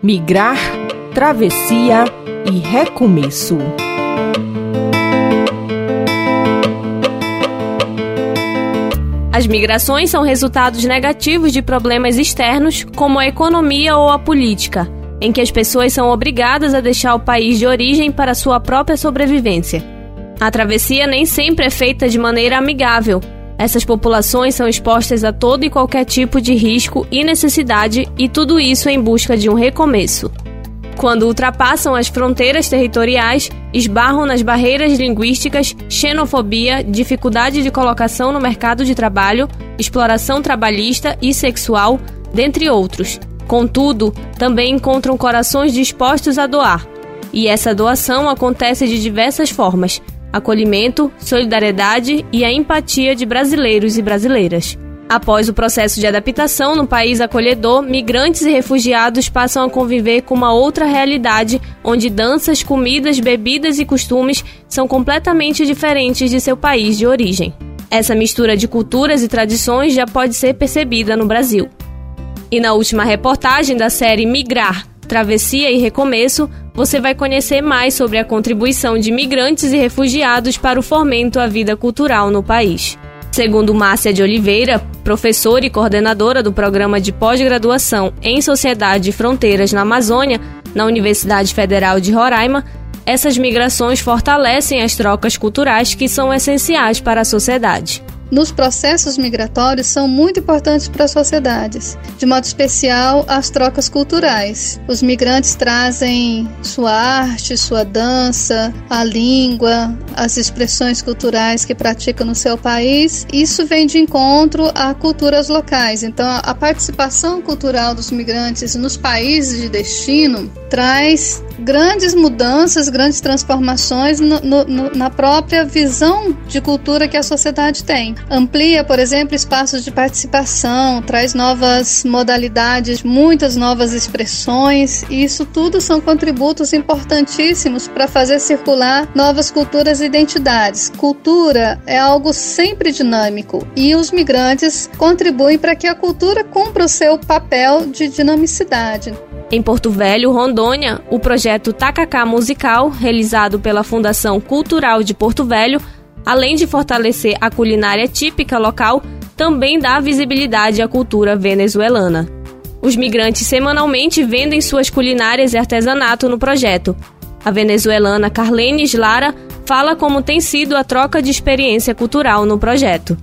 Migrar, travessia e recomeço. As migrações são resultados negativos de problemas externos, como a economia ou a política, em que as pessoas são obrigadas a deixar o país de origem para sua própria sobrevivência. A travessia nem sempre é feita de maneira amigável, essas populações são expostas a todo e qualquer tipo de risco e necessidade, e tudo isso em busca de um recomeço. Quando ultrapassam as fronteiras territoriais, esbarram nas barreiras linguísticas, xenofobia, dificuldade de colocação no mercado de trabalho, exploração trabalhista e sexual, dentre outros. Contudo, também encontram corações dispostos a doar. E essa doação acontece de diversas formas, acolhimento, solidariedade e a empatia de brasileiros e brasileiras. Após o processo de adaptação no país acolhedor, migrantes e refugiados passam a conviver com uma outra realidade, onde danças, comidas, bebidas e costumes são completamente diferentes de seu país de origem. Essa mistura de culturas e tradições já pode ser percebida no Brasil. E na última reportagem da série Migrar, Travessia e Recomeço, você vai conhecer mais sobre a contribuição de migrantes e refugiados para o fomento à vida cultural no país. Segundo Márcia de Oliveira, professora e coordenadora do programa de pós-graduação em Sociedade e Fronteiras na Amazônia, na Universidade Federal de Roraima, essas migrações fortalecem as trocas culturais que são essenciais para a sociedade nos processos migratórios são muito importantes para as sociedades, de modo especial as trocas culturais. Os migrantes trazem sua arte, sua dança, a língua, as expressões culturais que praticam no seu país. Isso vem de encontro a culturas locais. Então, a participação cultural dos migrantes nos países de destino traz grandes mudanças, grandes transformações no, no, na própria visão de cultura que a sociedade tem. Amplia, por exemplo, espaços de participação, traz novas modalidades, muitas novas expressões, e isso tudo são contributos importantíssimos para fazer circular novas culturas e identidades. Cultura é algo sempre dinâmico e os migrantes contribuem para que a cultura cumpra o seu papel de dinamicidade. Em Porto Velho, Rondônia, o projeto Tacacá Musical, realizado pela Fundação Cultural de Porto Velho, além de fortalecer a culinária típica local, também dá visibilidade à cultura venezuelana. Os migrantes semanalmente vendem suas culinárias e artesanato no projeto. A venezuelana Carlene Lara fala como tem sido a troca de experiência cultural no projeto.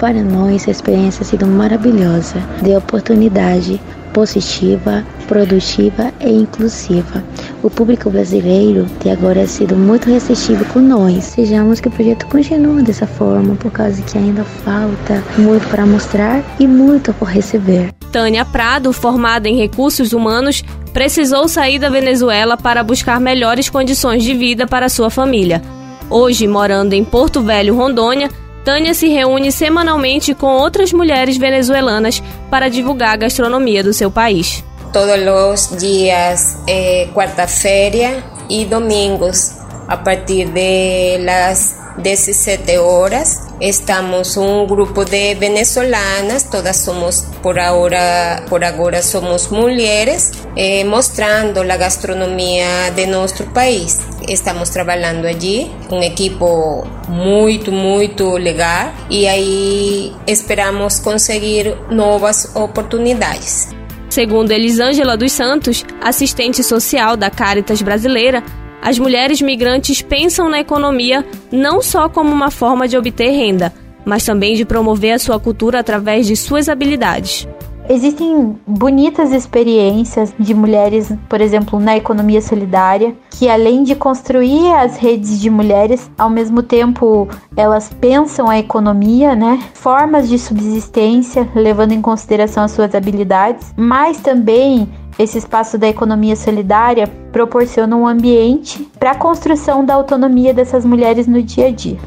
Para nós, a experiência ha sido maravilhosa, de oportunidade positiva, produtiva e inclusiva. O público brasileiro de agora é sido muito receptivo com nós. Sejamos que o projeto continue dessa forma, por causa que ainda falta muito para mostrar e muito por receber. Tânia Prado, formada em recursos humanos, precisou sair da Venezuela para buscar melhores condições de vida para sua família. Hoje, morando em Porto Velho, Rondônia, Tânia se reúne semanalmente com outras mulheres venezuelanas para divulgar a gastronomia do seu país. Todos os dias, eh, quarta-feira e domingos, a partir de las 17 horas. Estamos un grupo de venezolanas, todas somos por ahora, por ahora somos mujeres, eh, mostrando la gastronomía de nuestro país. Estamos trabajando allí, un equipo muy, muy legal y ahí esperamos conseguir nuevas oportunidades. Segundo Elisângela dos Santos, assistente social da Caritas Brasileira, as mulheres migrantes pensam na economia não só como uma forma de obter renda, mas também de promover a sua cultura através de suas habilidades. Existem bonitas experiências de mulheres, por exemplo, na economia solidária, que além de construir as redes de mulheres, ao mesmo tempo elas pensam a economia, né? Formas de subsistência, levando em consideração as suas habilidades, mas também esse espaço da economia solidária proporciona um ambiente para a construção da autonomia dessas mulheres no dia a dia.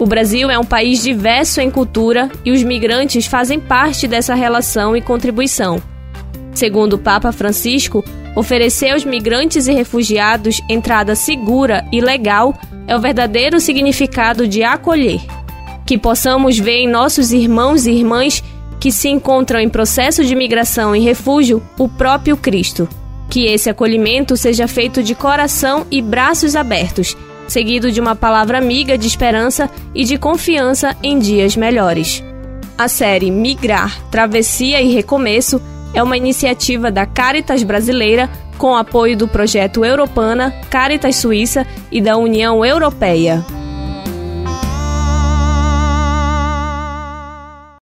O Brasil é um país diverso em cultura e os migrantes fazem parte dessa relação e contribuição. Segundo o Papa Francisco, oferecer aos migrantes e refugiados entrada segura e legal é o verdadeiro significado de acolher. Que possamos ver em nossos irmãos e irmãs que se encontram em processo de migração e refúgio o próprio Cristo. Que esse acolhimento seja feito de coração e braços abertos, seguido de uma palavra amiga de esperança e de confiança em dias melhores. A série Migrar, Travessia e Recomeço é uma iniciativa da Caritas Brasileira com apoio do projeto Europana, Caritas Suíça e da União Europeia.